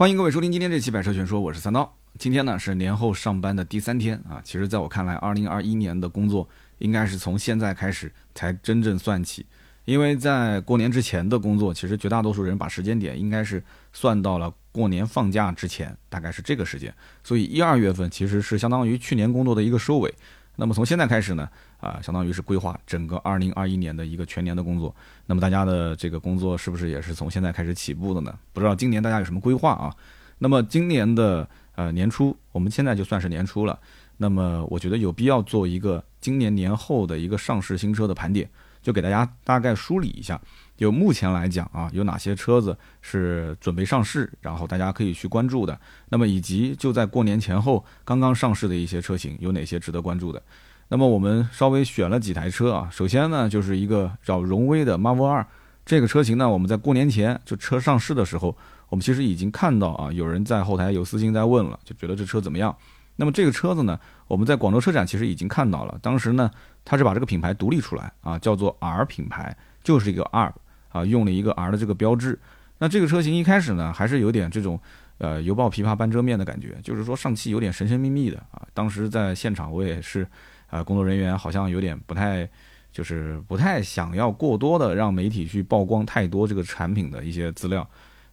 欢迎各位收听今天这期百车全说，我是三刀。今天呢是年后上班的第三天啊。其实，在我看来，二零二一年的工作应该是从现在开始才真正算起，因为在过年之前的工作，其实绝大多数人把时间点应该是算到了过年放假之前，大概是这个时间。所以一二月份其实是相当于去年工作的一个收尾。那么从现在开始呢，啊，相当于是规划整个二零二一年的一个全年的工作。那么大家的这个工作是不是也是从现在开始起步的呢？不知道今年大家有什么规划啊？那么今年的呃年初，我们现在就算是年初了。那么我觉得有必要做一个今年年后的一个上市新车的盘点，就给大家大概梳理一下。就目前来讲啊，有哪些车子是准备上市，然后大家可以去关注的。那么以及就在过年前后刚刚上市的一些车型，有哪些值得关注的？那么我们稍微选了几台车啊。首先呢，就是一个叫荣威的 Marvel 二这个车型呢，我们在过年前就车上市的时候，我们其实已经看到啊，有人在后台有私信在问了，就觉得这车怎么样？那么这个车子呢，我们在广州车展其实已经看到了，当时呢，它是把这个品牌独立出来啊，叫做 R 品牌，就是一个 R。啊，用了一个 R 的这个标志。那这个车型一开始呢，还是有点这种，呃，犹抱琵琶半遮面的感觉，就是说上汽有点神神秘秘的啊。当时在现场，我也是，啊，工作人员好像有点不太，就是不太想要过多的让媒体去曝光太多这个产品的一些资料。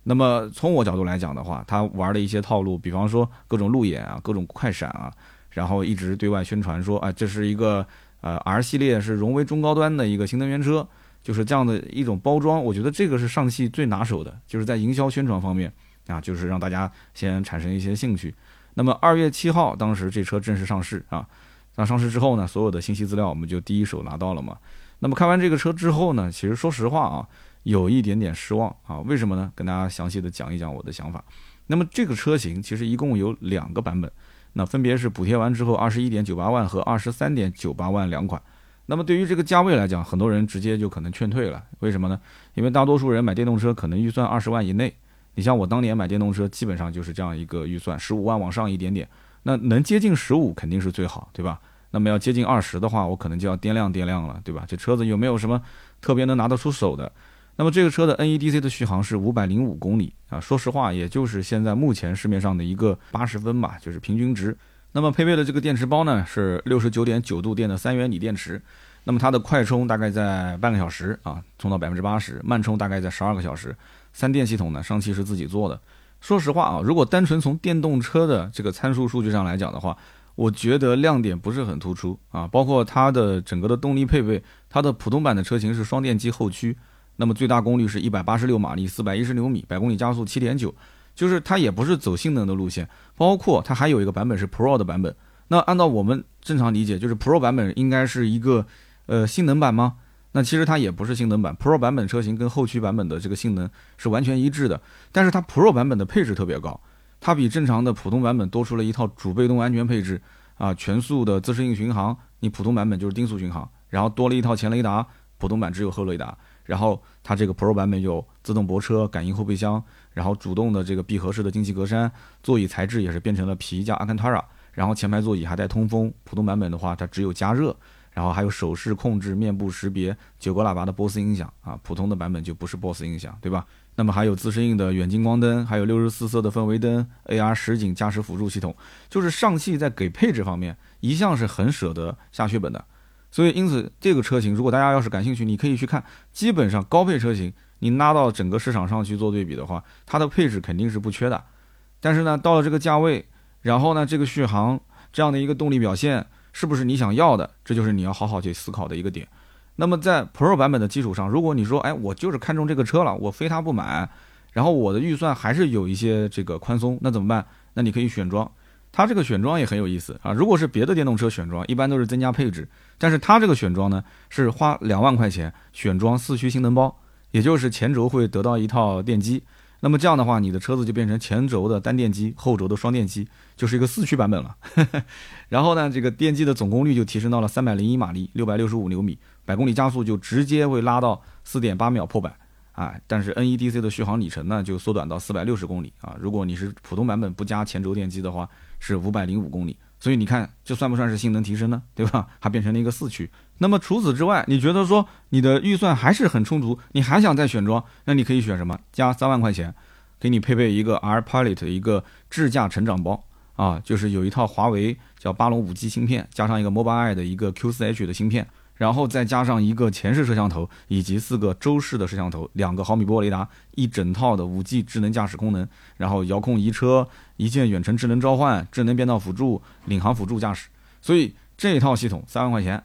那么从我角度来讲的话，他玩的一些套路，比方说各种路演啊，各种快闪啊，然后一直对外宣传说，啊，这是一个呃 R 系列是荣威中高端的一个新能源车。就是这样的一种包装，我觉得这个是上汽最拿手的，就是在营销宣传方面啊，就是让大家先产生一些兴趣。那么二月七号，当时这车正式上市啊，那上市之后呢，所有的信息资料我们就第一手拿到了嘛。那么看完这个车之后呢，其实说实话啊，有一点点失望啊。为什么呢？跟大家详细的讲一讲我的想法。那么这个车型其实一共有两个版本，那分别是补贴完之后二十一点九八万和二十三点九八万两款。那么对于这个价位来讲，很多人直接就可能劝退了。为什么呢？因为大多数人买电动车可能预算二十万以内。你像我当年买电动车，基本上就是这样一个预算，十五万往上一点点。那能接近十五肯定是最好，对吧？那么要接近二十的话，我可能就要掂量掂量了，对吧？这车子有没有什么特别能拿得出手的？那么这个车的 NEDC 的续航是五百零五公里啊，说实话，也就是现在目前市面上的一个八十分吧，就是平均值。那么配备的这个电池包呢，是六十九点九度电的三元锂电池。那么它的快充大概在半个小时啊，充到百分之八十；慢充大概在十二个小时。三电系统呢，上汽是自己做的。说实话啊，如果单纯从电动车的这个参数数据上来讲的话，我觉得亮点不是很突出啊。包括它的整个的动力配备，它的普通版的车型是双电机后驱，那么最大功率是一百八十六马力，四百一十牛米，百公里加速七点九。就是它也不是走性能的路线，包括它还有一个版本是 Pro 的版本。那按照我们正常理解，就是 Pro 版本应该是一个呃性能版吗？那其实它也不是性能版，Pro 版本车型跟后驱版本的这个性能是完全一致的。但是它 Pro 版本的配置特别高，它比正常的普通版本多出了一套主被动安全配置啊，全速的自适应巡航，你普通版本就是定速巡航，然后多了一套前雷达，普通版只有后雷达。然后它这个 Pro 版本有自动泊车、感应后备箱。然后主动的这个闭合式的进气格栅，座椅材质也是变成了皮加阿坎塔拉，然后前排座椅还带通风。普通版本的话，它只有加热，然后还有手势控制、面部识别、九个喇叭的波斯音响啊。普通的版本就不是波斯音响，对吧？那么还有自适应的远近光灯，还有六十四色的氛围灯，AR 实景驾驶辅助系统，就是上汽在给配置方面一向是很舍得下血本的。所以因此这个车型，如果大家要是感兴趣，你可以去看，基本上高配车型。你拉到整个市场上去做对比的话，它的配置肯定是不缺的，但是呢，到了这个价位，然后呢，这个续航这样的一个动力表现，是不是你想要的？这就是你要好好去思考的一个点。那么在 Pro 版本的基础上，如果你说，哎，我就是看中这个车了，我非它不买，然后我的预算还是有一些这个宽松，那怎么办？那你可以选装，它这个选装也很有意思啊。如果是别的电动车选装，一般都是增加配置，但是它这个选装呢，是花两万块钱选装四驱性能包。也就是前轴会得到一套电机，那么这样的话，你的车子就变成前轴的单电机，后轴的双电机，就是一个四驱版本了。然后呢，这个电机的总功率就提升到了三百零一马力，六百六十五牛米，百公里加速就直接会拉到四点八秒破百啊。但是 NEDC 的续航里程呢，就缩短到四百六十公里啊。如果你是普通版本不加前轴电机的话，是五百零五公里。所以你看，这算不算是性能提升呢？对吧？它变成了一个四驱。那么除此之外，你觉得说你的预算还是很充足，你还想再选装，那你可以选什么？加三万块钱，给你配备一个 R Pilot 的一个智驾成长包啊，就是有一套华为叫八龙五 G 芯片，加上一个 Mobileye 的一个 Q4H 的芯片，然后再加上一个前视摄像头以及四个周视的摄像头，两个毫米波雷达，一整套的五 G 智能驾驶功能，然后遥控移车、一键远程智能召唤、智能变道辅助、领航辅助驾驶，所以这套系统三万块钱，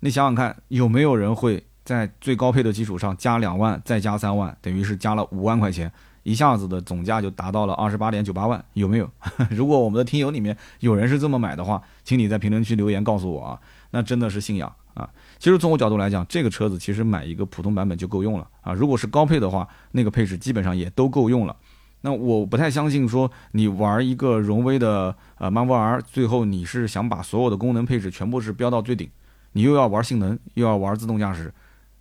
你想想看，有没有人会在最高配的基础上加两万，再加三万，等于是加了五万块钱？一下子的总价就达到了二十八点九八万，有没有？如果我们的听友里面有人是这么买的话，请你在评论区留言告诉我啊，那真的是信仰啊！其实从我角度来讲，这个车子其实买一个普通版本就够用了啊。如果是高配的话，那个配置基本上也都够用了。那我不太相信说你玩一个荣威的呃 Marvel R，最后你是想把所有的功能配置全部是飙到最顶，你又要玩性能，又要玩自动驾驶，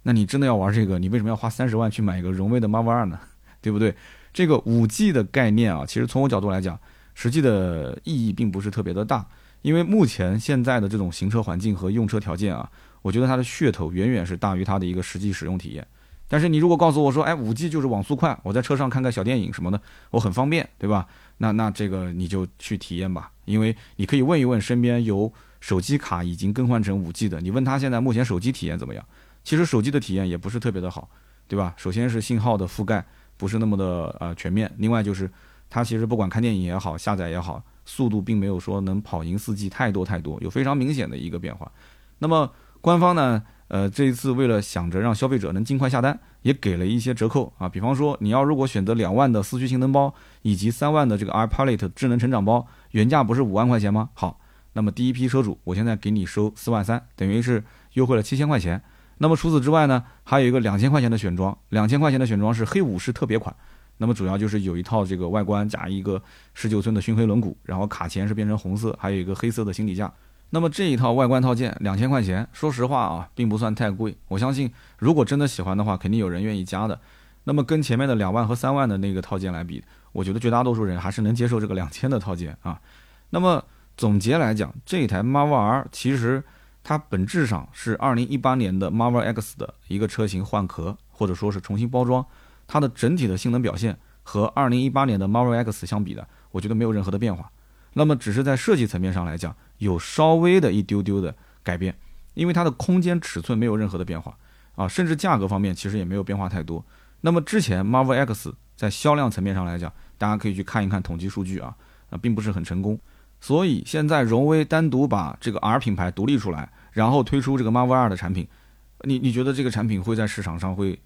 那你真的要玩这个，你为什么要花三十万去买一个荣威的 Marvel R 呢？对不对？这个五 G 的概念啊，其实从我角度来讲，实际的意义并不是特别的大，因为目前现在的这种行车环境和用车条件啊，我觉得它的噱头远远是大于它的一个实际使用体验。但是你如果告诉我说，哎，五 G 就是网速快，我在车上看个小电影什么的，我很方便，对吧？那那这个你就去体验吧，因为你可以问一问身边有手机卡已经更换成五 G 的，你问他现在目前手机体验怎么样？其实手机的体验也不是特别的好，对吧？首先是信号的覆盖。不是那么的呃全面，另外就是它其实不管看电影也好，下载也好，速度并没有说能跑赢四 G 太多太多，有非常明显的一个变化。那么官方呢，呃这一次为了想着让消费者能尽快下单，也给了一些折扣啊，比方说你要如果选择两万的四驱性能包以及三万的这个 iPilot 智能成长包，原价不是五万块钱吗？好，那么第一批车主我现在给你收四万三，等于是优惠了七千块钱。那么除此之外呢，还有一个两千块钱的选装，两千块钱的选装是黑武士特别款。那么主要就是有一套这个外观加一个十九寸的熏黑轮毂，然后卡钳是变成红色，还有一个黑色的行李架。那么这一套外观套件两千块钱，说实话啊，并不算太贵。我相信如果真的喜欢的话，肯定有人愿意加的。那么跟前面的两万和三万的那个套件来比，我觉得绝大多数人还是能接受这个两千的套件啊。那么总结来讲，这一台 Marvel R 其实。它本质上是2018年的 Marvel X 的一个车型换壳，或者说是重新包装。它的整体的性能表现和2018年的 Marvel X 相比的，我觉得没有任何的变化。那么只是在设计层面上来讲，有稍微的一丢丢的改变，因为它的空间尺寸没有任何的变化啊，甚至价格方面其实也没有变化太多。那么之前 Marvel X 在销量层面上来讲，大家可以去看一看统计数据啊，啊，并不是很成功。所以现在荣威单独把这个 R 品牌独立出来，然后推出这个 Marvel R 的产品，你你觉得这个产品会在市场上会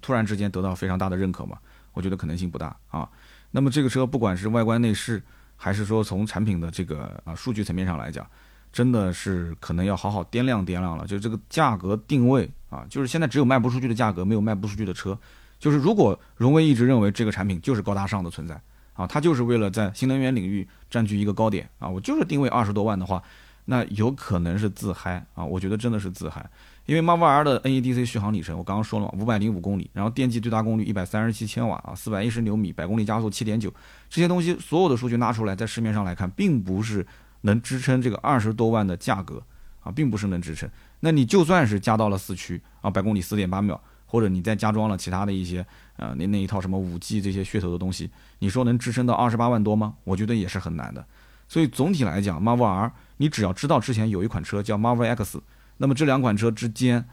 突然之间得到非常大的认可吗？我觉得可能性不大啊。那么这个车不管是外观内饰，还是说从产品的这个啊数据层面上来讲，真的是可能要好好掂量掂量了。就这个价格定位啊，就是现在只有卖不出去的价格，没有卖不出去的车。就是如果荣威一直认为这个产品就是高大上的存在。啊，它就是为了在新能源领域占据一个高点啊！我就是定位二十多万的话，那有可能是自嗨啊！我觉得真的是自嗨，因为 Marvel R 的 NEDC 续航里程我刚刚说了嘛，五百零五公里，然后电机最大功率一百三十七千瓦啊，四百一十牛米，百公里加速七点九，这些东西所有的数据拿出来，在市面上来看，并不是能支撑这个二十多万的价格啊，并不是能支撑。那你就算是加到了四驱啊，百公里四点八秒。或者你再加装了其他的一些，呃，那那一套什么五 G 这些噱头的东西，你说能支撑到二十八万多吗？我觉得也是很难的。所以总体来讲，Marvel R，你只要知道之前有一款车叫 Marvel X，那么这两款车之间，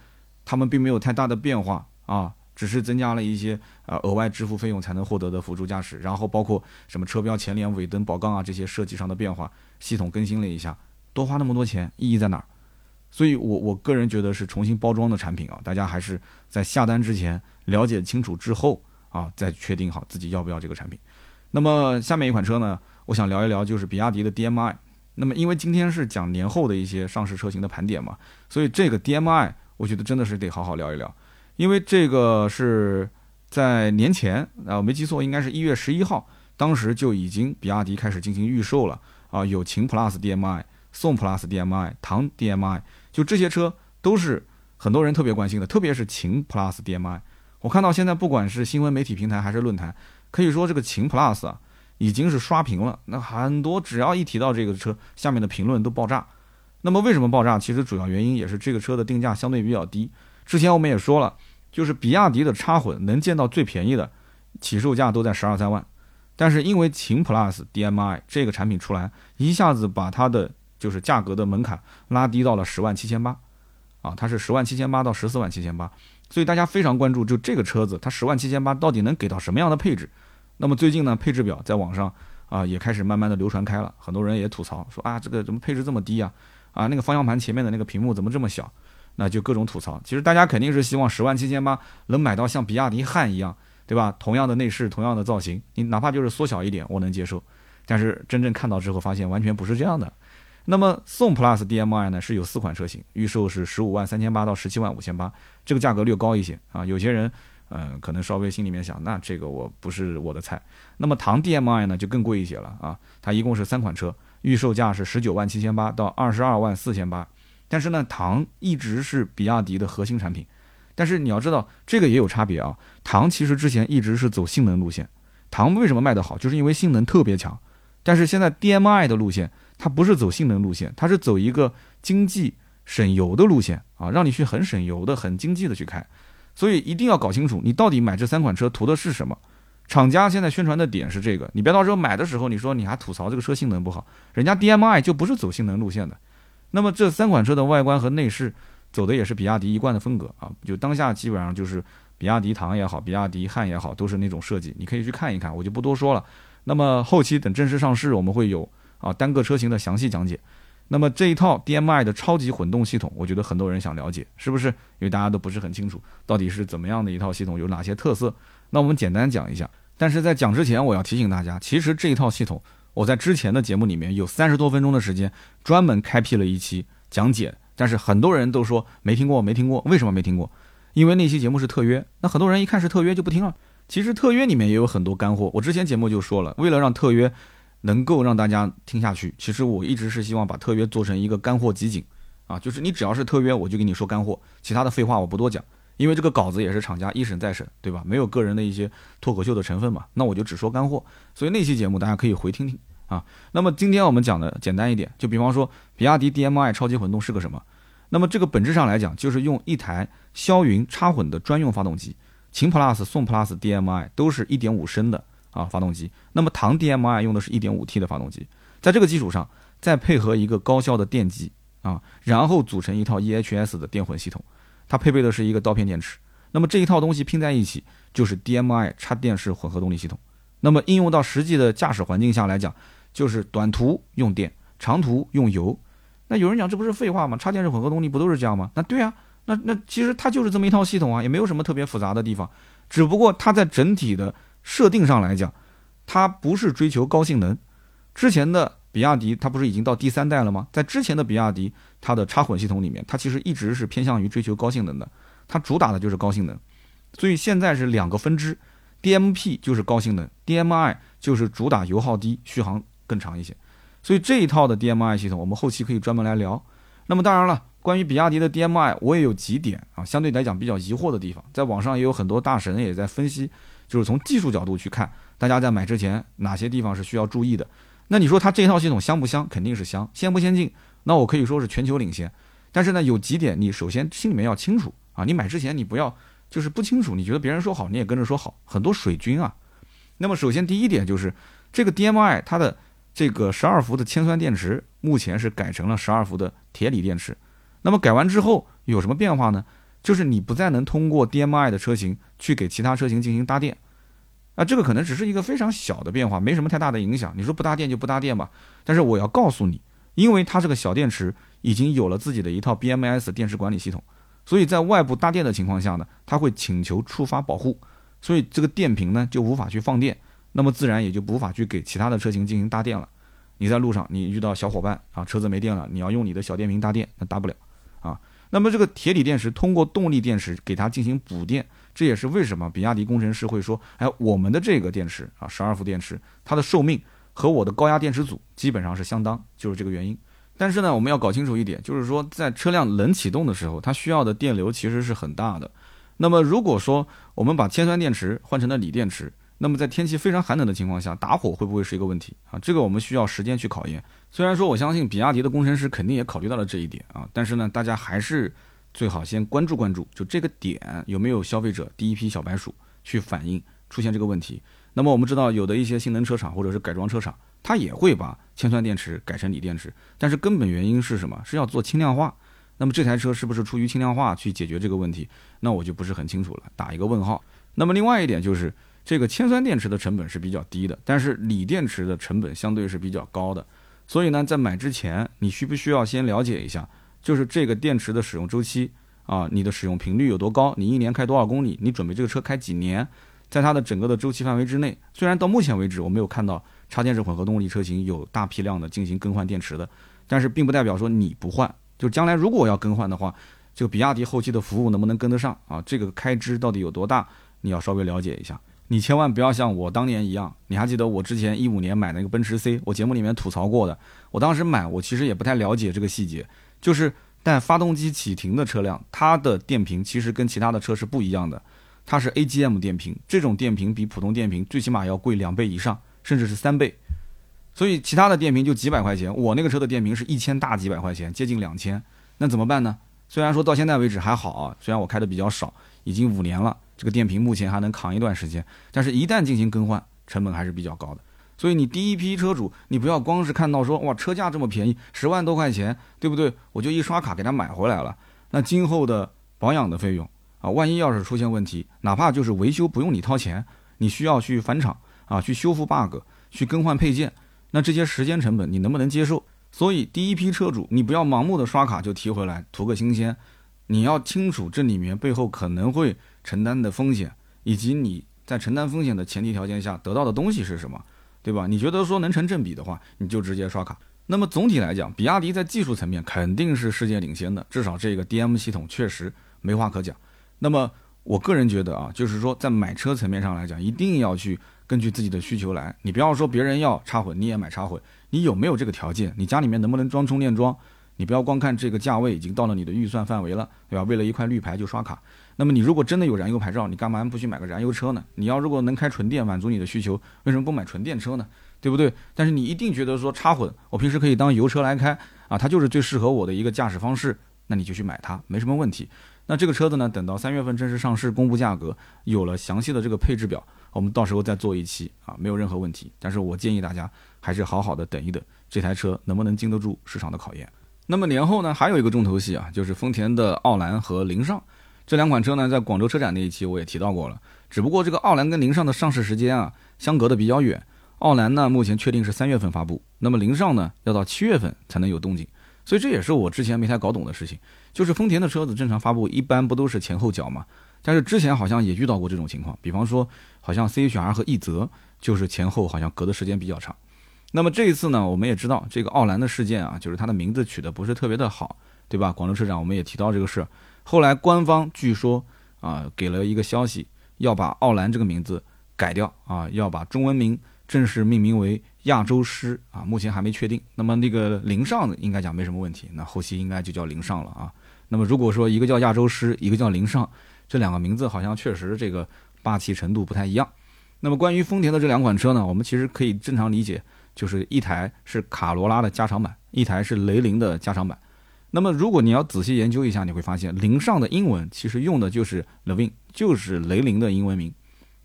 它们并没有太大的变化啊，只是增加了一些呃额外支付费用才能获得的辅助驾驶，然后包括什么车标前脸、尾灯、宝杠啊这些设计上的变化，系统更新了一下，多花那么多钱，意义在哪儿？所以，我我个人觉得是重新包装的产品啊，大家还是在下单之前了解清楚之后啊，再确定好自己要不要这个产品。那么下面一款车呢，我想聊一聊就是比亚迪的 DMI。那么因为今天是讲年后的一些上市车型的盘点嘛，所以这个 DMI 我觉得真的是得好好聊一聊，因为这个是在年前啊，我没记错，应该是一月十一号，当时就已经比亚迪开始进行预售了啊，有秦 PLUS DMI、宋 PLUS DMI、唐 DMI。就这些车都是很多人特别关心的，特别是秦 Plus DM-i。我看到现在不管是新闻媒体平台还是论坛，可以说这个秦 Plus 啊已经是刷屏了。那很多只要一提到这个车，下面的评论都爆炸。那么为什么爆炸？其实主要原因也是这个车的定价相对比较低。之前我们也说了，就是比亚迪的插混能见到最便宜的，起售价都在十二三万，但是因为秦 Plus DM-i 这个产品出来，一下子把它的就是价格的门槛拉低到了十万七千八，啊，它是十万七千八到十四万七千八，所以大家非常关注，就这个车子它十万七千八到底能给到什么样的配置？那么最近呢，配置表在网上啊也开始慢慢的流传开了，很多人也吐槽说啊，这个怎么配置这么低啊？啊，那个方向盘前面的那个屏幕怎么这么小？那就各种吐槽。其实大家肯定是希望十万七千八能买到像比亚迪汉一样，对吧？同样的内饰，同样的造型，你哪怕就是缩小一点，我能接受。但是真正看到之后，发现完全不是这样的。那么宋 Plus DM-i 呢是有四款车型，预售是十五万三千八到十七万五千八，这个价格略高一些啊。有些人，嗯，可能稍微心里面想，那这个我不是我的菜。那么唐 DM-i 呢就更贵一些了啊，它一共是三款车，预售价是十九万七千八到二十二万四千八。但是呢，唐一直是比亚迪的核心产品，但是你要知道，这个也有差别啊。唐其实之前一直是走性能路线，唐为什么卖得好，就是因为性能特别强。但是现在 DM-i 的路线，它不是走性能路线，它是走一个经济省油的路线啊，让你去很省油的、很经济的去开。所以一定要搞清楚，你到底买这三款车图的是什么。厂家现在宣传的点是这个，你别到时候买的时候，你说你还吐槽这个车性能不好，人家 DM-i 就不是走性能路线的。那么这三款车的外观和内饰走的也是比亚迪一贯的风格啊，就当下基本上就是比亚迪唐也好，比亚迪汉也好，都是那种设计，你可以去看一看，我就不多说了。那么后期等正式上市，我们会有啊单个车型的详细讲解。那么这一套 DM-i 的超级混动系统，我觉得很多人想了解，是不是？因为大家都不是很清楚到底是怎么样的一套系统，有哪些特色。那我们简单讲一下。但是在讲之前，我要提醒大家，其实这一套系统。我在之前的节目里面有三十多分钟的时间，专门开辟了一期讲解，但是很多人都说没听过，没听过，为什么没听过？因为那期节目是特约，那很多人一看是特约就不听了。其实特约里面也有很多干货，我之前节目就说了，为了让特约能够让大家听下去，其实我一直是希望把特约做成一个干货集锦啊，就是你只要是特约，我就给你说干货，其他的废话我不多讲，因为这个稿子也是厂家一审再审，对吧？没有个人的一些脱口秀的成分嘛，那我就只说干货。所以那期节目大家可以回听听。啊，那么今天我们讲的简单一点，就比方说比亚迪 DM-i 超级混动是个什么？那么这个本质上来讲，就是用一台霄云插混的专用发动机。秦 Plus、宋 Plus DM-i 都是一点五升的啊发动机，那么唐 DM-i 用的是一点五 T 的发动机，在这个基础上再配合一个高效的电机啊，然后组成一套 EHS 的电混系统，它配备的是一个刀片电池。那么这一套东西拼在一起，就是 DM-i 插电式混合动力系统。那么应用到实际的驾驶环境下来讲，就是短途用电，长途用油。那有人讲这不是废话吗？插电式混合动力不都是这样吗？那对啊，那那其实它就是这么一套系统啊，也没有什么特别复杂的地方。只不过它在整体的设定上来讲，它不是追求高性能。之前的比亚迪它不是已经到第三代了吗？在之前的比亚迪它的插混系统里面，它其实一直是偏向于追求高性能的，它主打的就是高性能。所以现在是两个分支，DMP 就是高性能，DMI 就是主打油耗低，续航。更长一些，所以这一套的 DM-i 系统，我们后期可以专门来聊。那么当然了，关于比亚迪的 DM-i，我也有几点啊，相对来讲比较疑惑的地方，在网上也有很多大神也在分析，就是从技术角度去看，大家在买之前哪些地方是需要注意的。那你说它这套系统香不香？肯定是香，先不先进？那我可以说是全球领先。但是呢，有几点你首先心里面要清楚啊，你买之前你不要就是不清楚，你觉得别人说好你也跟着说好，很多水军啊。那么首先第一点就是这个 DM-i 它的这个十二伏的铅酸电池目前是改成了十二伏的铁锂电池，那么改完之后有什么变化呢？就是你不再能通过 DM-i 的车型去给其他车型进行搭电，啊，这个可能只是一个非常小的变化，没什么太大的影响。你说不搭电就不搭电吧，但是我要告诉你，因为它这个小电池已经有了自己的一套 BMS 电池管理系统，所以在外部搭电的情况下呢，它会请求触发保护，所以这个电瓶呢就无法去放电。那么自然也就无法去给其他的车型进行搭电了。你在路上，你遇到小伙伴啊，车子没电了，你要用你的小电瓶搭电，那搭不了啊。那么这个铁锂电池通过动力电池给它进行补电，这也是为什么比亚迪工程师会说，哎，我们的这个电池啊，十二伏电池，它的寿命和我的高压电池组基本上是相当，就是这个原因。但是呢，我们要搞清楚一点，就是说在车辆冷启动的时候，它需要的电流其实是很大的。那么如果说我们把铅酸电池换成了锂电池，那么在天气非常寒冷的情况下，打火会不会是一个问题啊？这个我们需要时间去考验。虽然说我相信比亚迪的工程师肯定也考虑到了这一点啊，但是呢，大家还是最好先关注关注，就这个点有没有消费者第一批小白鼠去反映出现这个问题。那么我们知道，有的一些性能车厂或者是改装车厂，它也会把铅酸电池改成锂电池，但是根本原因是什么？是要做轻量化。那么这台车是不是出于轻量化去解决这个问题？那我就不是很清楚了，打一个问号。那么另外一点就是，这个铅酸电池的成本是比较低的，但是锂电池的成本相对是比较高的。所以呢，在买之前，你需不需要先了解一下，就是这个电池的使用周期啊，你的使用频率有多高？你一年开多少公里？你准备这个车开几年？在它的整个的周期范围之内，虽然到目前为止我没有看到插电式混合动力车型有大批量的进行更换电池的，但是并不代表说你不换。就将来如果要更换的话，这个比亚迪后期的服务能不能跟得上啊？这个开支到底有多大？你要稍微了解一下。你千万不要像我当年一样，你还记得我之前一五年买那个奔驰 C，我节目里面吐槽过的。我当时买，我其实也不太了解这个细节，就是带发动机启停的车辆，它的电瓶其实跟其他的车是不一样的。它是 AGM 电瓶，这种电瓶比普通电瓶最起码要贵两倍以上，甚至是三倍。所以其他的电瓶就几百块钱，我那个车的电瓶是一千大几百块钱，接近两千。那怎么办呢？虽然说到现在为止还好啊，虽然我开的比较少，已经五年了，这个电瓶目前还能扛一段时间，但是一旦进行更换，成本还是比较高的。所以你第一批车主，你不要光是看到说哇车价这么便宜，十万多块钱，对不对？我就一刷卡给他买回来了。那今后的保养的费用。啊，万一要是出现问题，哪怕就是维修不用你掏钱，你需要去返厂啊，去修复 bug，去更换配件，那这些时间成本你能不能接受？所以第一批车主，你不要盲目的刷卡就提回来图个新鲜，你要清楚这里面背后可能会承担的风险，以及你在承担风险的前提条件下得到的东西是什么，对吧？你觉得说能成正比的话，你就直接刷卡。那么总体来讲，比亚迪在技术层面肯定是世界领先的，至少这个 DM 系统确实没话可讲。那么，我个人觉得啊，就是说，在买车层面上来讲，一定要去根据自己的需求来。你不要说别人要插混，你也买插混，你有没有这个条件？你家里面能不能装充电桩？你不要光看这个价位已经到了你的预算范围了，对吧？为了一块绿牌就刷卡。那么你如果真的有燃油牌照，你干嘛不去买个燃油车呢？你要如果能开纯电满足你的需求，为什么不买纯电车呢？对不对？但是你一定觉得说插混，我平时可以当油车来开啊，它就是最适合我的一个驾驶方式，那你就去买它，没什么问题。那这个车子呢？等到三月份正式上市公布价格，有了详细的这个配置表，我们到时候再做一期啊，没有任何问题。但是我建议大家还是好好的等一等，这台车能不能经得住市场的考验。那么年后呢，还有一个重头戏啊，就是丰田的奥兰和凌尚这两款车呢，在广州车展那一期我也提到过了。只不过这个奥兰跟凌尚的上市时间啊，相隔的比较远。奥兰呢，目前确定是三月份发布，那么凌尚呢，要到七月份才能有动静。所以这也是我之前没太搞懂的事情。就是丰田的车子正常发布一般不都是前后脚吗？但是之前好像也遇到过这种情况，比方说好像 CHR 和奕泽就是前后好像隔的时间比较长。那么这一次呢，我们也知道这个奥兰的事件啊，就是它的名字取得不是特别的好，对吧？广州车展我们也提到这个事。后来官方据说啊给了一个消息，要把奥兰这个名字改掉啊，要把中文名正式命名为亚洲狮啊，目前还没确定。那么那个凌尚应该讲没什么问题，那后期应该就叫凌上了啊。那么如果说一个叫亚洲狮，一个叫凌尚，这两个名字好像确实这个霸气程度不太一样。那么关于丰田的这两款车呢，我们其实可以正常理解，就是一台是卡罗拉的加长版，一台是雷凌的加长版。那么如果你要仔细研究一下，你会发现凌尚的英文其实用的就是 Levin，就是雷凌的英文名。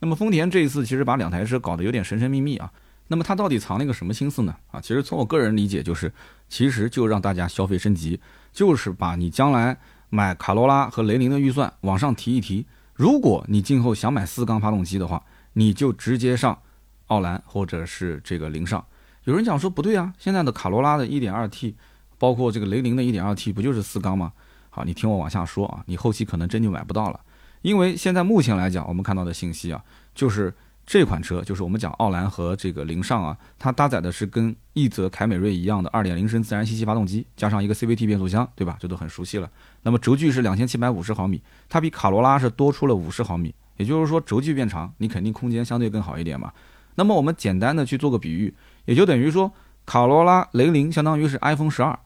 那么丰田这一次其实把两台车搞得有点神神秘秘啊。那么它到底藏了一个什么心思呢？啊，其实从我个人理解就是，其实就让大家消费升级。就是把你将来买卡罗拉和雷凌的预算往上提一提。如果你今后想买四缸发动机的话，你就直接上奥兰或者是这个凌尚。有人讲说不对啊，现在的卡罗拉的 1.2T，包括这个雷凌的 1.2T，不就是四缸吗？好，你听我往下说啊，你后期可能真就买不到了，因为现在目前来讲，我们看到的信息啊，就是。这款车就是我们讲奥兰和这个凌尚啊，它搭载的是跟奕泽凯美瑞一样的2.0升自然吸气发动机，加上一个 CVT 变速箱，对吧？这都很熟悉了。那么轴距是2750毫米，它比卡罗拉是多出了50毫米，也就是说轴距变长，你肯定空间相对更好一点嘛。那么我们简单的去做个比喻，也就等于说卡罗拉、雷凌相当于是 iPhone 12，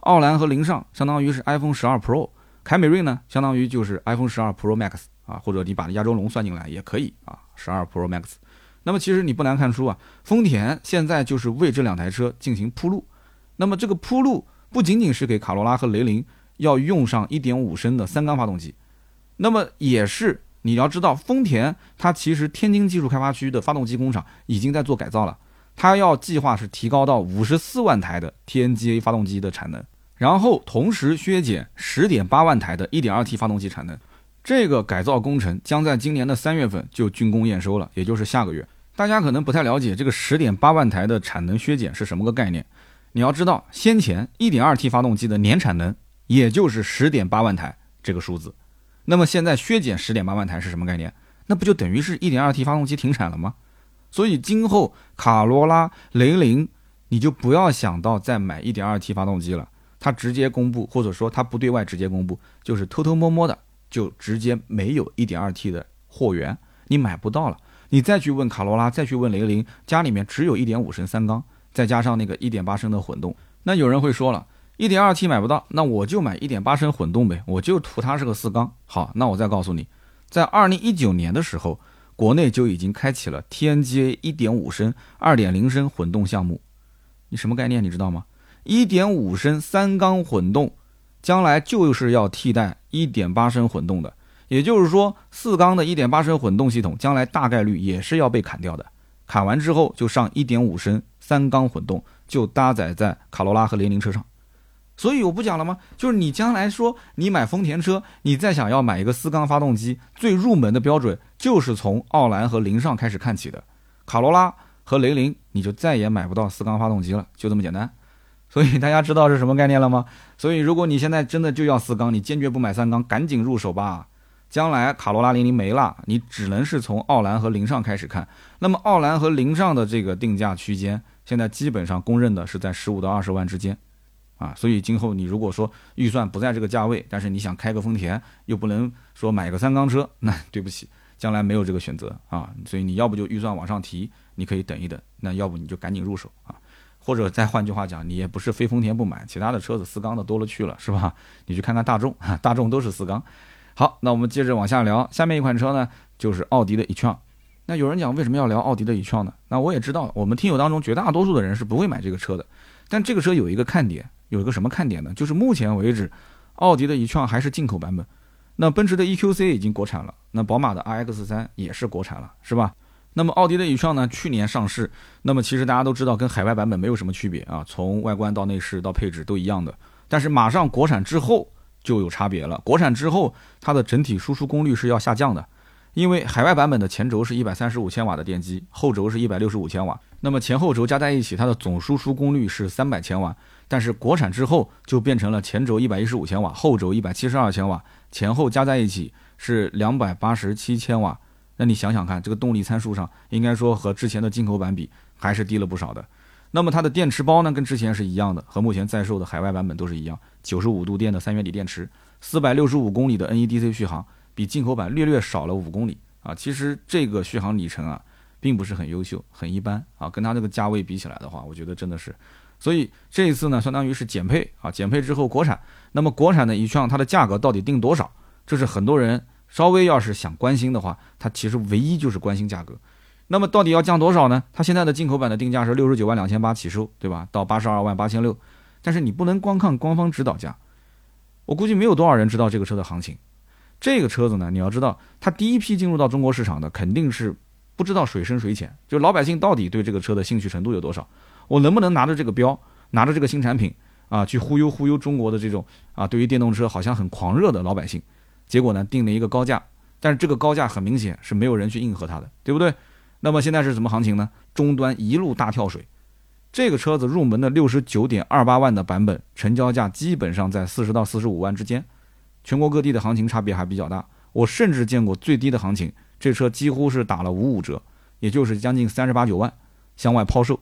奥兰和凌尚相当于是 iPhone 12 Pro，凯美瑞呢相当于就是 iPhone 12 Pro Max 啊，或者你把亚洲龙算进来也可以啊。十二 Pro Max，那么其实你不难看出啊，丰田现在就是为这两台车进行铺路。那么这个铺路不仅仅是给卡罗拉和雷凌要用上1.5升的三缸发动机，那么也是你要知道，丰田它其实天津技术开发区的发动机工厂已经在做改造了，它要计划是提高到五十四万台的 TNGA 发动机的产能，然后同时削减十点八万台的 1.2T 发动机产能。这个改造工程将在今年的三月份就竣工验收了，也就是下个月。大家可能不太了解这个十点八万台的产能削减是什么个概念。你要知道，先前 1.2T 发动机的年产能也就是十点八万台这个数字。那么现在削减十点八万台是什么概念？那不就等于是一点二 T 发动机停产了吗？所以今后卡罗拉、雷凌，你就不要想到再买一点二 T 发动机了。它直接公布，或者说它不对外直接公布，就是偷偷摸摸的就直接没有一点二 T 的货源，你买不到了。你再去问卡罗拉，再去问雷凌，家里面只有一点五升三缸，再加上那个一点八升的混动。那有人会说了。一点二 T 买不到，那我就买一点八升混动呗，我就图它是个四缸。好，那我再告诉你，在二零一九年的时候，国内就已经开启了 TNGA 一点五升、二点零升混动项目。你什么概念？你知道吗？一点五升三缸混动，将来就是要替代一点八升混动的。也就是说，四缸的一点八升混动系统，将来大概率也是要被砍掉的。砍完之后，就上一点五升三缸混动，就搭载在卡罗拉和雷凌车上。所以我不讲了吗？就是你将来说你买丰田车，你再想要买一个四缸发动机，最入门的标准就是从奥兰和凌尚开始看起的。卡罗拉和雷凌你就再也买不到四缸发动机了，就这么简单。所以大家知道是什么概念了吗？所以如果你现在真的就要四缸，你坚决不买三缸，赶紧入手吧。将来卡罗拉、雷凌没了，你只能是从奥兰和凌尚开始看。那么奥兰和凌尚的这个定价区间，现在基本上公认的是在十五到二十万之间。啊，所以今后你如果说预算不在这个价位，但是你想开个丰田，又不能说买个三缸车，那 对不起，将来没有这个选择啊。所以你要不就预算往上提，你可以等一等；那要不你就赶紧入手啊。或者再换句话讲，你也不是非丰田不买，其他的车子四缸的多了去了，是吧？你去看看大众，大众都是四缸。好，那我们接着往下聊，下面一款车呢，就是奥迪的 e-tron。那有人讲为什么要聊奥迪的 e-tron 呢？那我也知道，我们听友当中绝大多数的人是不会买这个车的，但这个车有一个看点。有一个什么看点呢？就是目前为止，奥迪的 e-tron 还是进口版本，那奔驰的 EQC 已经国产了，那宝马的 RX3 也是国产了，是吧？那么奥迪的 e-tron 呢，去年上市，那么其实大家都知道，跟海外版本没有什么区别啊，从外观到内饰到配置都一样的。但是马上国产之后就有差别了，国产之后它的整体输出功率是要下降的，因为海外版本的前轴是一百三十五千瓦的电机，后轴是一百六十五千瓦，那么前后轴加在一起，它的总输出功率是三百千瓦。但是国产之后就变成了前轴一百一十五千瓦，后轴一百七十二千瓦，前后加在一起是两百八十七千瓦。那你想想看，这个动力参数上应该说和之前的进口版比还是低了不少的。那么它的电池包呢，跟之前是一样的，和目前在售的海外版本都是一样，九十五度电的三元锂电池，四百六十五公里的 NEDC 续航，比进口版略略少了五公里啊。其实这个续航里程啊，并不是很优秀，很一般啊。跟它这个价位比起来的话，我觉得真的是。所以这一次呢，相当于是减配啊，减配之后国产。那么国产的 e-tron 它的价格到底定多少？这是很多人稍微要是想关心的话，它其实唯一就是关心价格。那么到底要降多少呢？它现在的进口版的定价是六十九万两千八起售，对吧？到八十二万八千六。但是你不能光看官方指导价，我估计没有多少人知道这个车的行情。这个车子呢，你要知道，它第一批进入到中国市场的肯定是不知道水深水浅，就老百姓到底对这个车的兴趣程度有多少。我能不能拿着这个标，拿着这个新产品啊，去忽悠忽悠中国的这种啊，对于电动车好像很狂热的老百姓？结果呢，定了一个高价，但是这个高价很明显是没有人去应和它的，对不对？那么现在是什么行情呢？终端一路大跳水，这个车子入门的六十九点二八万的版本，成交价基本上在四十到四十五万之间，全国各地的行情差别还比较大。我甚至见过最低的行情，这车几乎是打了五五折，也就是将近三十八九万向外抛售。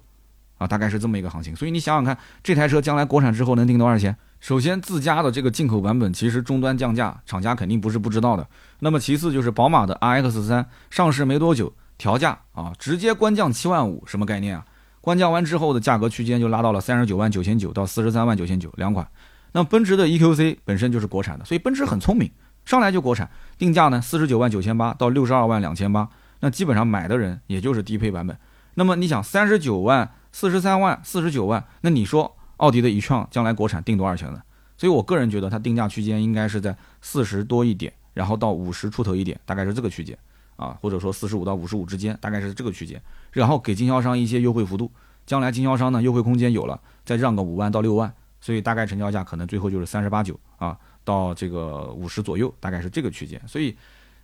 啊，大概是这么一个行情，所以你想想看，这台车将来国产之后能定多少钱？首先，自家的这个进口版本其实终端降价，厂家肯定不是不知道的。那么其次就是宝马的 RX 三上市没多久，调价啊，直接官降七万五，什么概念啊？官降完之后的价格区间就拉到了三十九万九千九到四十三万九千九两款。那奔驰的 EQC 本身就是国产的，所以奔驰很聪明，上来就国产，定价呢四十九万九千八到六十二万两千八，那基本上买的人也就是低配版本。那么你想三十九万。四十三万、四十九万，那你说奥迪的 e-tron 将来国产定多少钱呢？所以我个人觉得它定价区间应该是在四十多一点，然后到五十出头一点，大概是这个区间啊，或者说四十五到五十五之间，大概是这个区间，然后给经销商一些优惠幅度，将来经销商呢优惠空间有了，再让个五万到六万，所以大概成交价可能最后就是三十八九啊到这个五十左右，大概是这个区间。所以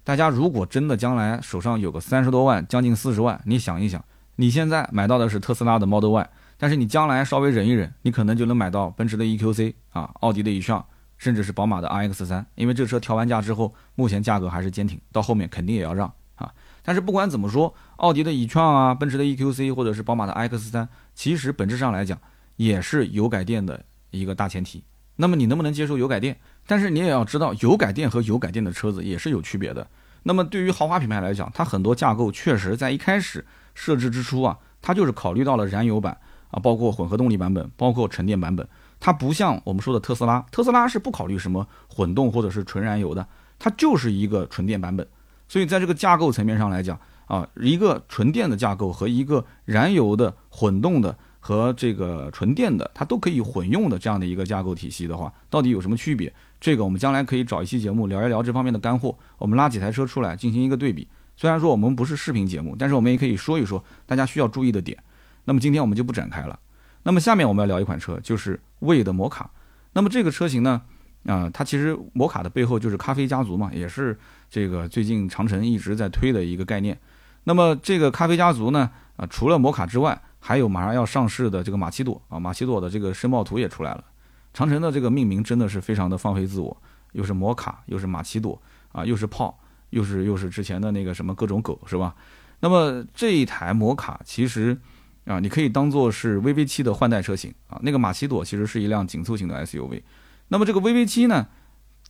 大家如果真的将来手上有个三十多万，将近四十万，你想一想，你现在买到的是特斯拉的 Model Y，但是你将来稍微忍一忍，你可能就能买到奔驰的 EQC 啊，奥迪的 e-tron。甚至是宝马的 RX 三，因为这车调完价之后，目前价格还是坚挺，到后面肯定也要让啊。但是不管怎么说，奥迪的 e-tron 啊，奔驰的 EQC 或者是宝马的 X 三，其实本质上来讲也是油改电的一个大前提。那么你能不能接受油改电？但是你也要知道，油改电和油改电的车子也是有区别的。那么对于豪华品牌来讲，它很多架构确实在一开始设置之初啊，它就是考虑到了燃油版啊，包括混合动力版本，包括纯电版本。它不像我们说的特斯拉，特斯拉是不考虑什么混动或者是纯燃油的，它就是一个纯电版本。所以在这个架构层面上来讲啊，一个纯电的架构和一个燃油的混动的和这个纯电的，它都可以混用的这样的一个架构体系的话，到底有什么区别？这个我们将来可以找一期节目聊一聊这方面的干货。我们拉几台车出来进行一个对比。虽然说我们不是视频节目，但是我们也可以说一说大家需要注意的点。那么今天我们就不展开了。那么下面我们要聊一款车，就是魏的摩卡。那么这个车型呢，啊，它其实摩卡的背后就是咖啡家族嘛，也是这个最近长城一直在推的一个概念。那么这个咖啡家族呢，啊，除了摩卡之外，还有马上要上市的这个马奇朵啊，马奇朵的这个申报图也出来了。长城的这个命名真的是非常的放飞自我，又是摩卡，又是马奇朵啊，又是炮，又是又是之前的那个什么各种狗，是吧？那么这一台摩卡其实。啊，你可以当做是 VV 七的换代车型啊。那个马奇朵其实是一辆紧凑型的 SUV，那么这个 VV 七呢，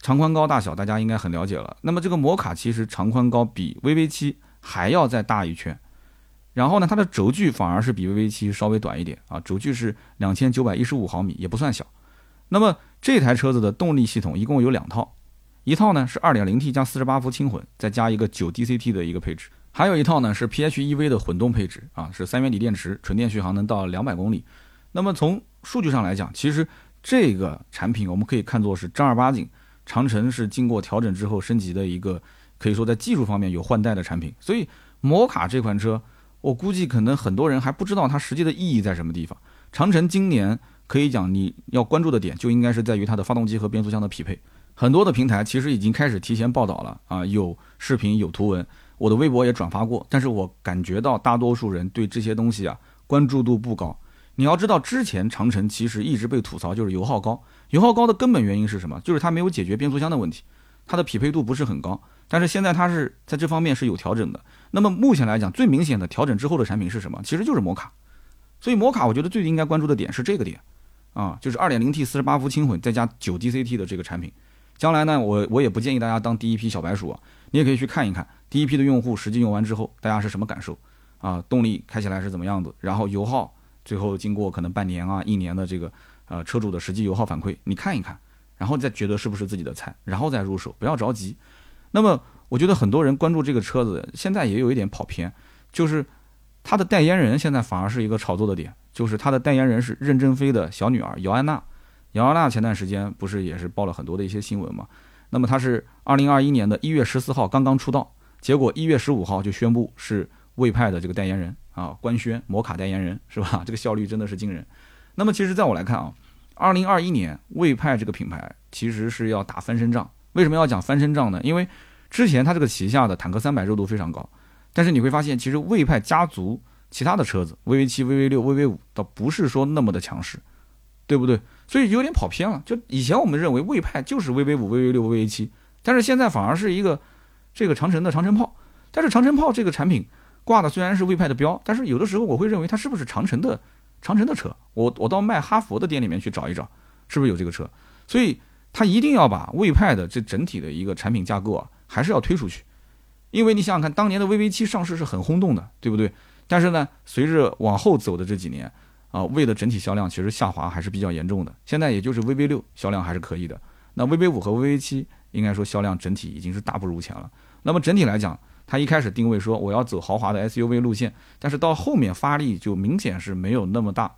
长宽高大小大家应该很了解了。那么这个摩卡其实长宽高比 VV 七还要再大一圈，然后呢，它的轴距反而是比 VV 七稍微短一点啊，轴距是两千九百一十五毫米，也不算小。那么这台车子的动力系统一共有两套，一套呢是 2.0T 加48伏轻混，再加一个 9DCT 的一个配置。还有一套呢是 PHEV 的混动配置啊，是三元锂电池，纯电续航能到两百公里。那么从数据上来讲，其实这个产品我们可以看作是正儿八经长城是经过调整之后升级的一个，可以说在技术方面有换代的产品。所以摩卡这款车，我估计可能很多人还不知道它实际的意义在什么地方。长城今年可以讲你要关注的点就应该是在于它的发动机和变速箱的匹配。很多的平台其实已经开始提前报道了啊，有视频有图文。我的微博也转发过，但是我感觉到大多数人对这些东西啊关注度不高。你要知道，之前长城其实一直被吐槽就是油耗高，油耗高的根本原因是什么？就是它没有解决变速箱的问题，它的匹配度不是很高。但是现在它是在这方面是有调整的。那么目前来讲，最明显的调整之后的产品是什么？其实就是摩卡。所以摩卡，我觉得最应该关注的点是这个点啊，就是 2.0T 48伏轻混再加 9DCT 的这个产品。将来呢，我我也不建议大家当第一批小白鼠啊，你也可以去看一看。第一批的用户实际用完之后，大家是什么感受啊？动力开起来是怎么样子？然后油耗，最后经过可能半年啊、一年的这个呃车主的实际油耗反馈，你看一看，然后再觉得是不是自己的菜，然后再入手，不要着急。那么我觉得很多人关注这个车子，现在也有一点跑偏，就是它的代言人现在反而是一个炒作的点，就是他的代言人是任正非的小女儿姚安娜。姚安娜前段时间不是也是报了很多的一些新闻嘛？那么她是二零二一年的一月十四号刚刚出道。结果一月十五号就宣布是魏派的这个代言人啊，官宣摩卡代言人是吧？这个效率真的是惊人。那么其实在我来看啊，二零二一年魏派这个品牌其实是要打翻身仗。为什么要讲翻身仗呢？因为之前它这个旗下的坦克三百热度非常高，但是你会发现其实魏派家族其他的车子 VV 七、VV 六、VV 五倒不是说那么的强势，对不对？所以有点跑偏了。就以前我们认为魏派就是 VV 五、VV 六、VV 七，但是现在反而是一个。这个长城的长城炮，但是长城炮这个产品挂的虽然是魏派的标，但是有的时候我会认为它是不是长城的长城的车？我我到卖哈佛的店里面去找一找，是不是有这个车？所以它一定要把魏派的这整体的一个产品架构啊，还是要推出去。因为你想想看，当年的 VV 七上市是很轰动的，对不对？但是呢，随着往后走的这几年啊，魏的整体销量其实下滑还是比较严重的。现在也就是 VV 六销量还是可以的，那 VV 五和 VV 七。应该说销量整体已经是大不如前了。那么整体来讲，它一开始定位说我要走豪华的 SUV 路线，但是到后面发力就明显是没有那么大。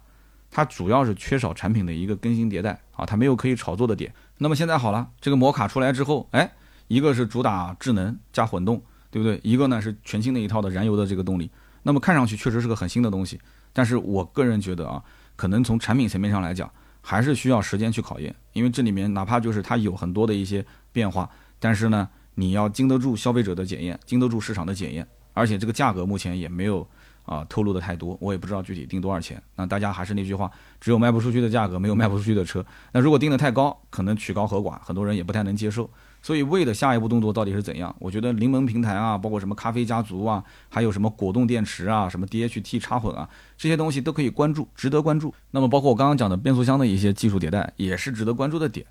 它主要是缺少产品的一个更新迭代啊，它没有可以炒作的点。那么现在好了，这个摩卡出来之后，哎，一个是主打智能加混动，对不对？一个呢是全新的一套的燃油的这个动力。那么看上去确实是个很新的东西，但是我个人觉得啊，可能从产品层面上来讲，还是需要时间去考验，因为这里面哪怕就是它有很多的一些变化，但是呢，你要经得住消费者的检验，经得住市场的检验，而且这个价格目前也没有。啊，透露的太多，我也不知道具体定多少钱。那大家还是那句话，只有卖不出去的价格，没有卖不出去的车。那如果定的太高，可能曲高和寡，很多人也不太能接受。所以，为的下一步动作到底是怎样？我觉得临门平台啊，包括什么咖啡家族啊，还有什么果冻电池啊，什么 DHT 插混啊，这些东西都可以关注，值得关注。那么，包括我刚刚讲的变速箱的一些技术迭代，也是值得关注的点。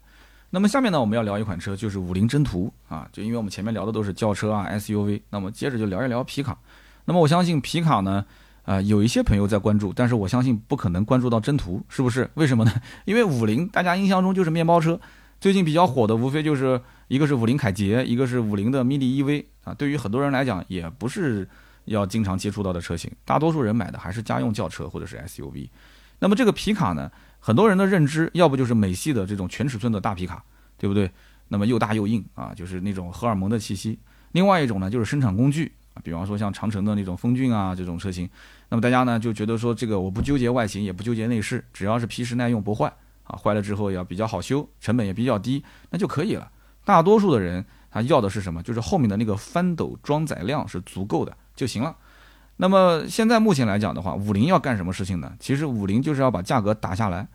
那么下面呢，我们要聊一款车，就是五菱征途啊，就因为我们前面聊的都是轿车啊 SUV，那么接着就聊一聊皮卡。那么我相信皮卡呢。啊，有一些朋友在关注，但是我相信不可能关注到征途，是不是？为什么呢？因为五菱大家印象中就是面包车，最近比较火的无非就是一个是五菱凯捷，一个是五菱的 mini EV 啊。对于很多人来讲，也不是要经常接触到的车型，大多数人买的还是家用轿车或者是 SUV。那么这个皮卡呢，很多人的认知要不就是美系的这种全尺寸的大皮卡，对不对？那么又大又硬啊，就是那种荷尔蒙的气息。另外一种呢，就是生产工具。啊，比方说像长城的那种风骏啊这种车型，那么大家呢就觉得说这个我不纠结外形，也不纠结内饰，只要是皮实耐用不坏啊，坏了之后要比较好修，成本也比较低，那就可以了。大多数的人他要的是什么？就是后面的那个翻斗装载量是足够的就行了。那么现在目前来讲的话，五菱要干什么事情呢？其实五菱就是要把价格打下来。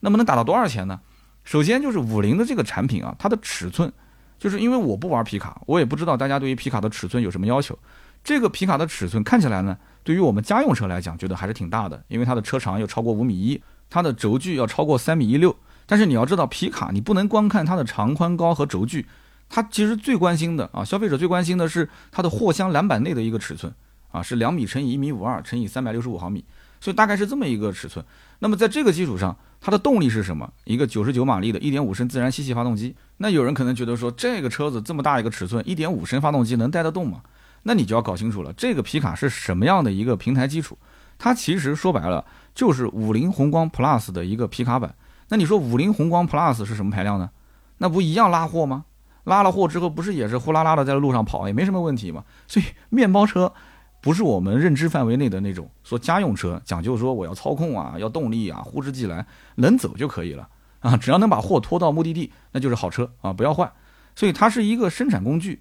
那么能打到多少钱呢？首先就是五菱的这个产品啊，它的尺寸，就是因为我不玩皮卡，我也不知道大家对于皮卡的尺寸有什么要求。这个皮卡的尺寸看起来呢，对于我们家用车来讲，觉得还是挺大的，因为它的车长又超过五米一，它的轴距要超过三米一六。但是你要知道，皮卡你不能光看它的长宽高和轴距，它其实最关心的啊，消费者最关心的是它的货箱栏板内的一个尺寸啊，是两米乘以一米五二乘以三百六十五毫米，所以大概是这么一个尺寸。那么在这个基础上，它的动力是什么？一个九十九马力的一点五升自然吸气发动机。那有人可能觉得说，这个车子这么大一个尺寸，一点五升发动机能带得动吗？那你就要搞清楚了，这个皮卡是什么样的一个平台基础？它其实说白了就是五菱宏光 Plus 的一个皮卡版。那你说五菱宏光 Plus 是什么排量呢？那不一样拉货吗？拉了货之后不是也是呼啦啦的在路上跑，也没什么问题嘛。所以面包车不是我们认知范围内的那种说家用车，讲究说我要操控啊，要动力啊，呼之即来，能走就可以了啊，只要能把货拖到目的地，那就是好车啊，不要换。所以它是一个生产工具。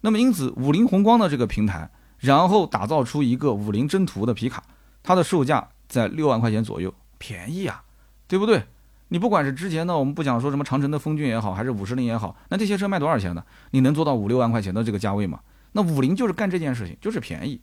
那么因此，五菱宏光的这个平台，然后打造出一个五菱征途的皮卡，它的售价在六万块钱左右，便宜啊，对不对？你不管是之前呢，我们不讲说什么长城的风骏也好，还是五十铃也好，那这些车卖多少钱呢？你能做到五六万块钱的这个价位吗？那五菱就是干这件事情，就是便宜。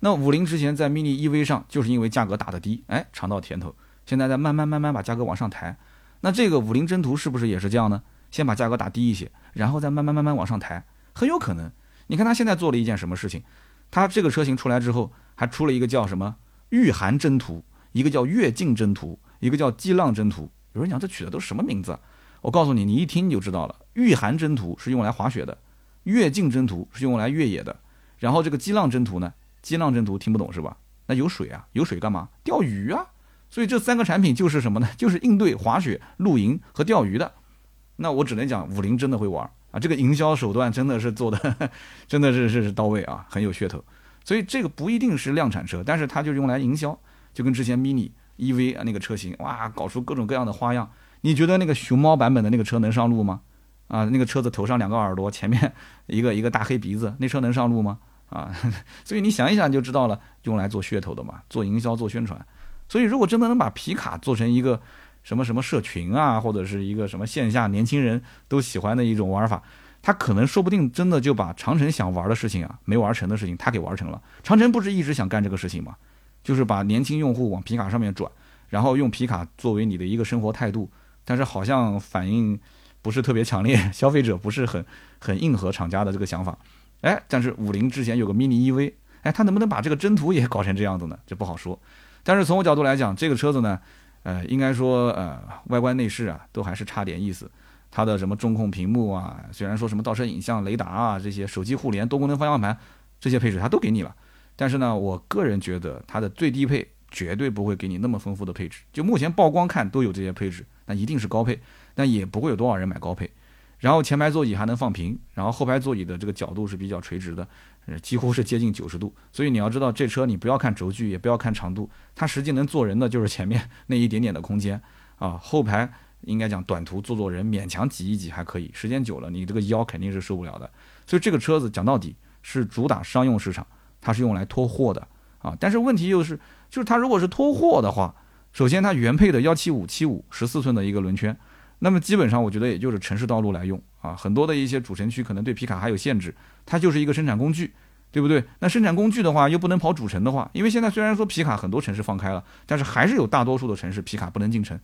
那五菱之前在 mini EV 上，就是因为价格打得低，哎，尝到甜头，现在在慢慢慢慢把价格往上抬。那这个五菱征途是不是也是这样呢？先把价格打低一些，然后再慢慢慢慢往上抬。很有可能，你看他现在做了一件什么事情？他这个车型出来之后，还出了一个叫什么“御寒征途”，一个叫“越境征途”，一个叫“激浪征途”。有人讲这取的都是什么名字？我告诉你，你一听你就知道了。御寒征途是用来滑雪的，越境征途是用来越野的。然后这个激浪征途呢？激浪征途听不懂是吧？那有水啊，有水干嘛？钓鱼啊。所以这三个产品就是什么呢？就是应对滑雪、露营和钓鱼的。那我只能讲，五菱真的会玩。啊，这个营销手段真的是做的，真的是是是到位啊，很有噱头。所以这个不一定是量产车，但是它就用来营销，就跟之前 mini EV 啊那个车型，哇，搞出各种各样的花样。你觉得那个熊猫版本的那个车能上路吗？啊，那个车子头上两个耳朵，前面一个一个大黑鼻子，那车能上路吗？啊，所以你想一想就知道了，用来做噱头的嘛，做营销做宣传。所以如果真的能把皮卡做成一个。什么什么社群啊，或者是一个什么线下年轻人都喜欢的一种玩法，他可能说不定真的就把长城想玩的事情啊，没玩成的事情，他给玩成了。长城不是一直想干这个事情吗？就是把年轻用户往皮卡上面转，然后用皮卡作为你的一个生活态度。但是好像反应不是特别强烈，消费者不是很很应和厂家的这个想法。哎，但是五菱之前有个 mini EV，哎，他能不能把这个征途也搞成这样子呢？这不好说。但是从我角度来讲，这个车子呢。呃，应该说，呃，外观内饰啊，都还是差点意思。它的什么中控屏幕啊，虽然说什么倒车影像、雷达啊这些，手机互联、多功能方向盘这些配置它都给你了，但是呢，我个人觉得它的最低配绝对不会给你那么丰富的配置。就目前曝光看都有这些配置，那一定是高配，但也不会有多少人买高配。然后前排座椅还能放平，然后后排座椅的这个角度是比较垂直的，呃，几乎是接近九十度。所以你要知道，这车你不要看轴距，也不要看长度，它实际能坐人的就是前面那一点点的空间啊。后排应该讲短途坐坐人，勉强挤一挤还可以，时间久了你这个腰肯定是受不了的。所以这个车子讲到底是主打商用市场，它是用来拖货的啊。但是问题又是，就是它如果是拖货的话，首先它原配的幺七五七五十四寸的一个轮圈。那么基本上，我觉得也就是城市道路来用啊，很多的一些主城区可能对皮卡还有限制，它就是一个生产工具，对不对？那生产工具的话，又不能跑主城的话，因为现在虽然说皮卡很多城市放开了，但是还是有大多数的城市皮卡不能进城。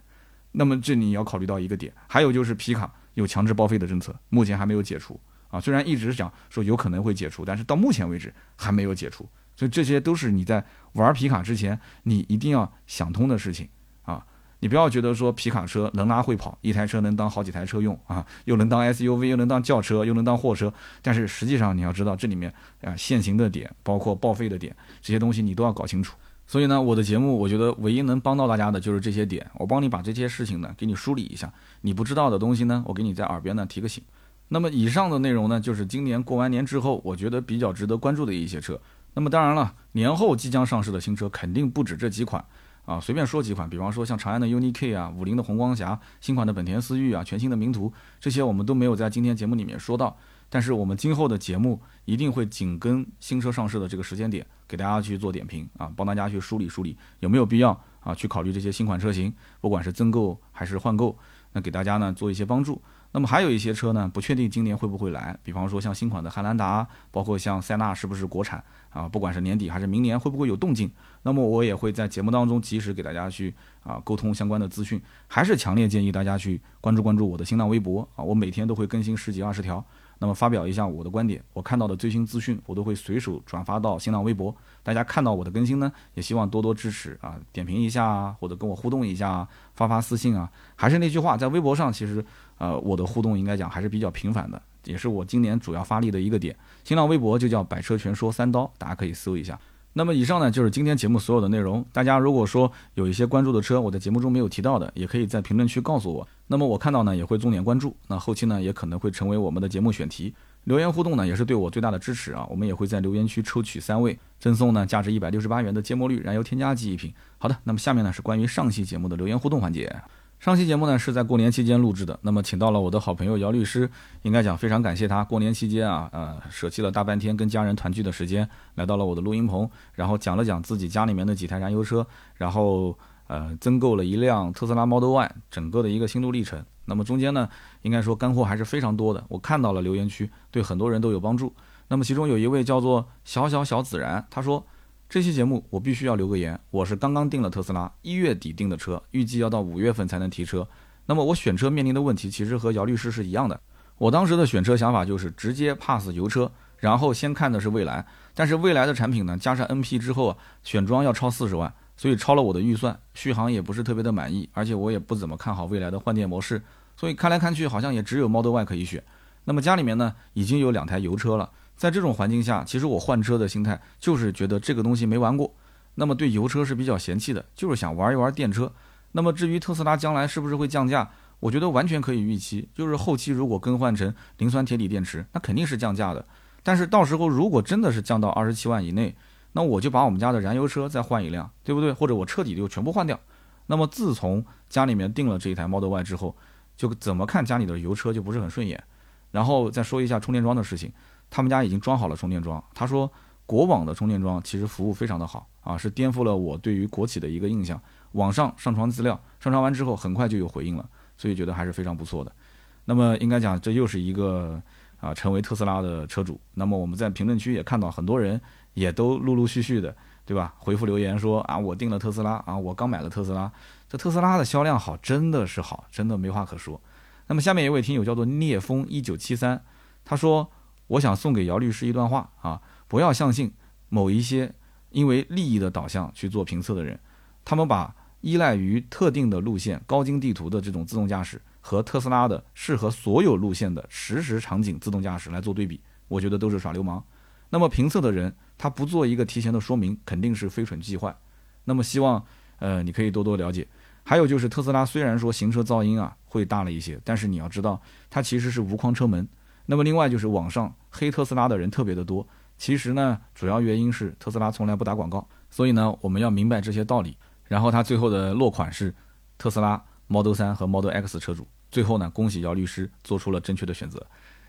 那么这你要考虑到一个点，还有就是皮卡有强制报废的政策，目前还没有解除啊。虽然一直讲说有可能会解除，但是到目前为止还没有解除，所以这些都是你在玩皮卡之前你一定要想通的事情啊。你不要觉得说皮卡车能拉会跑，一台车能当好几台车用啊，又能当 SUV，又能当轿车，又能当货车。但是实际上你要知道这里面啊限行的点，包括报废的点，这些东西你都要搞清楚。所以呢，我的节目我觉得唯一能帮到大家的就是这些点，我帮你把这些事情呢给你梳理一下。你不知道的东西呢，我给你在耳边呢提个醒。那么以上的内容呢，就是今年过完年之后，我觉得比较值得关注的一些车。那么当然了，年后即将上市的新车肯定不止这几款。啊，随便说几款，比方说像长安的 UNI K 啊，五菱的宏光侠，新款的本田思域啊，全新的名图，这些我们都没有在今天节目里面说到。但是我们今后的节目一定会紧跟新车上市的这个时间点，给大家去做点评啊，帮大家去梳理梳理有没有必要啊去考虑这些新款车型，不管是增购还是换购，那给大家呢做一些帮助。那么还有一些车呢，不确定今年会不会来，比方说像新款的汉兰达，包括像塞纳是不是国产啊？不管是年底还是明年，会不会有动静？那么我也会在节目当中及时给大家去啊沟通相关的资讯。还是强烈建议大家去关注关注我的新浪微博啊，我每天都会更新十几二十条。那么发表一下我的观点，我看到的最新资讯，我都会随手转发到新浪微博。大家看到我的更新呢，也希望多多支持啊，点评一下啊，或者跟我互动一下啊，发发私信啊。还是那句话，在微博上其实呃我的互动应该讲还是比较频繁的，也是我今年主要发力的一个点。新浪微博就叫百车全说三刀，大家可以搜一下。那么以上呢就是今天节目所有的内容。大家如果说有一些关注的车，我在节目中没有提到的，也可以在评论区告诉我。那么我看到呢也会重点关注。那后期呢也可能会成为我们的节目选题。留言互动呢也是对我最大的支持啊。我们也会在留言区抽取三位，赠送呢价值一百六十八元的芥末绿燃油添加剂一瓶。好的，那么下面呢是关于上期节目的留言互动环节。上期节目呢是在过年期间录制的，那么请到了我的好朋友姚律师，应该讲非常感谢他过年期间啊，呃，舍弃了大半天跟家人团聚的时间，来到了我的录音棚，然后讲了讲自己家里面的几台燃油车，然后呃增购了一辆特斯拉 Model Y，整个的一个心路历程。那么中间呢，应该说干货还是非常多的，我看到了留言区，对很多人都有帮助。那么其中有一位叫做小小小子然，他说。这期节目我必须要留个言，我是刚刚订了特斯拉，一月底订的车，预计要到五月份才能提车。那么我选车面临的问题其实和姚律师是一样的。我当时的选车想法就是直接 pass 油车，然后先看的是蔚来。但是蔚来的产品呢，加上 NP 之后啊，选装要超四十万，所以超了我的预算，续航也不是特别的满意，而且我也不怎么看好未来的换电模式。所以看来看去好像也只有 Model Y 可以选。那么家里面呢已经有两台油车了。在这种环境下，其实我换车的心态就是觉得这个东西没玩过，那么对油车是比较嫌弃的，就是想玩一玩电车。那么至于特斯拉将来是不是会降价，我觉得完全可以预期，就是后期如果更换成磷酸铁锂电池，那肯定是降价的。但是到时候如果真的是降到二十七万以内，那我就把我们家的燃油车再换一辆，对不对？或者我彻底就全部换掉。那么自从家里面订了这一台 Model Y 之后，就怎么看家里的油车就不是很顺眼。然后再说一下充电桩的事情。他们家已经装好了充电桩。他说，国网的充电桩其实服务非常的好啊，是颠覆了我对于国企的一个印象。网上上传资料，上传完之后很快就有回应了，所以觉得还是非常不错的。那么应该讲，这又是一个啊成为特斯拉的车主。那么我们在评论区也看到很多人也都陆陆续续的，对吧？回复留言说啊，我订了特斯拉啊，我刚买了特斯拉。这特斯拉的销量好，真的是好，真的没话可说。那么下面一位听友叫做聂风一九七三，他说。我想送给姚律师一段话啊，不要相信某一些因为利益的导向去做评测的人，他们把依赖于特定的路线高精地图的这种自动驾驶和特斯拉的适合所有路线的实时场景自动驾驶来做对比，我觉得都是耍流氓。那么评测的人他不做一个提前的说明，肯定是非蠢即坏。那么希望呃你可以多多了解。还有就是特斯拉虽然说行车噪音啊会大了一些，但是你要知道它其实是无框车门。那么另外就是网上黑特斯拉的人特别的多，其实呢主要原因是特斯拉从来不打广告，所以呢我们要明白这些道理。然后它最后的落款是特斯拉 Model 3和 Model X 车主。最后呢，恭喜姚律师做出了正确的选择。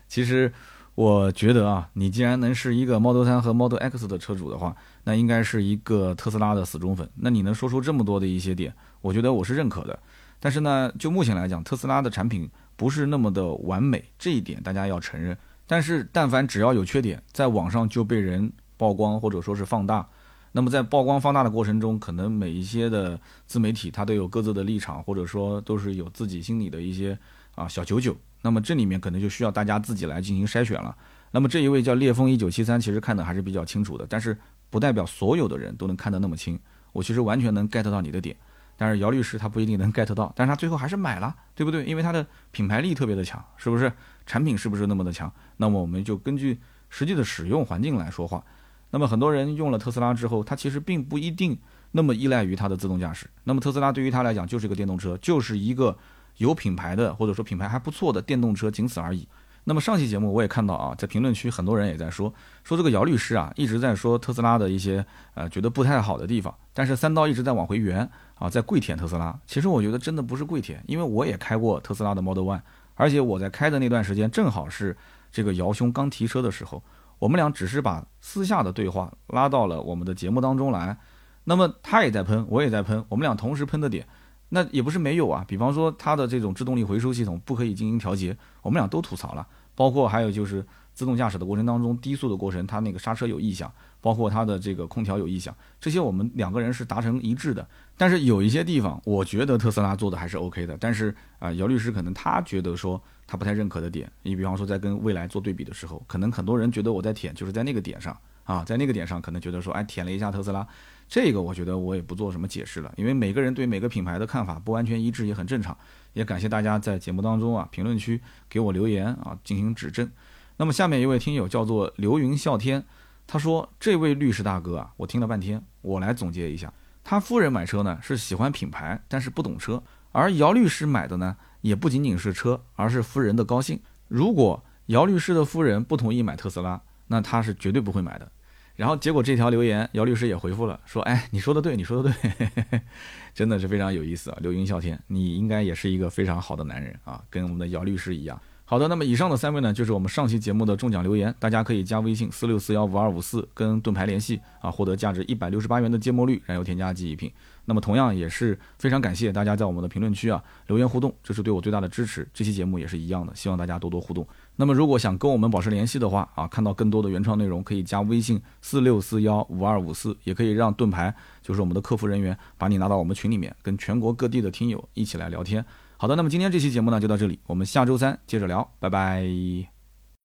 其实我觉得啊，你既然能是一个 Model 3和 Model X 的车主的话，那应该是一个特斯拉的死忠粉。那你能说出这么多的一些点，我觉得我是认可的。但是呢，就目前来讲，特斯拉的产品不是那么的完美，这一点大家要承认。但是但凡只要有缺点，在网上就被人曝光或者说是放大。那么在曝光放大的过程中，可能每一些的自媒体它都有各自的立场，或者说都是有自己心里的一些啊小九九。那么这里面可能就需要大家自己来进行筛选了。那么这一位叫烈风一九七三，其实看的还是比较清楚的，但是不代表所有的人都能看得那么清。我其实完全能 get 到你的点，但是姚律师他不一定能 get 到，但是他最后还是买了，对不对？因为他的品牌力特别的强，是不是？产品是不是那么的强？那么我们就根据实际的使用环境来说话。那么很多人用了特斯拉之后，他其实并不一定那么依赖于它的自动驾驶。那么特斯拉对于他来讲就是一个电动车，就是一个有品牌的或者说品牌还不错的电动车，仅此而已。那么上期节目我也看到啊，在评论区很多人也在说，说这个姚律师啊一直在说特斯拉的一些呃觉得不太好的地方，但是三刀一直在往回圆啊，在跪舔特斯拉。其实我觉得真的不是跪舔，因为我也开过特斯拉的 Model One，而且我在开的那段时间正好是这个姚兄刚提车的时候。我们俩只是把私下的对话拉到了我们的节目当中来，那么他也在喷，我也在喷，我们俩同时喷的点，那也不是没有啊。比方说它的这种制动力回收系统不可以进行调节，我们俩都吐槽了。包括还有就是自动驾驶的过程当中，低速的过程，它那个刹车有异响，包括它的这个空调有异响，这些我们两个人是达成一致的。但是有一些地方，我觉得特斯拉做的还是 OK 的。但是啊，姚律师可能他觉得说。他不太认可的点，你比方说在跟未来做对比的时候，可能很多人觉得我在舔，就是在那个点上啊，在那个点上可能觉得说，哎，舔了一下特斯拉，这个我觉得我也不做什么解释了，因为每个人对每个品牌的看法不完全一致也很正常，也感谢大家在节目当中啊评论区给我留言啊进行指正。那么下面一位听友叫做流云笑天，他说这位律师大哥啊，我听了半天，我来总结一下，他夫人买车呢是喜欢品牌，但是不懂车，而姚律师买的呢。也不仅仅是车，而是夫人的高兴。如果姚律师的夫人不同意买特斯拉，那他是绝对不会买的。然后结果这条留言，姚律师也回复了，说：“哎，你说的对，你说的对，真的是非常有意思啊。”刘云笑天，你应该也是一个非常好的男人啊，跟我们的姚律师一样。好的，那么以上的三位呢，就是我们上期节目的中奖留言，大家可以加微信四六四幺五二五四跟盾牌联系啊，获得价值一百六十八元的芥末绿燃油添加剂一瓶。那么同样也是非常感谢大家在我们的评论区啊留言互动，这是对我最大的支持。这期节目也是一样的，希望大家多多互动。那么如果想跟我们保持联系的话啊，看到更多的原创内容，可以加微信四六四幺五二五四，也可以让盾牌就是我们的客服人员把你拉到我们群里面，跟全国各地的听友一起来聊天。好的，那么今天这期节目呢就到这里，我们下周三接着聊，拜拜。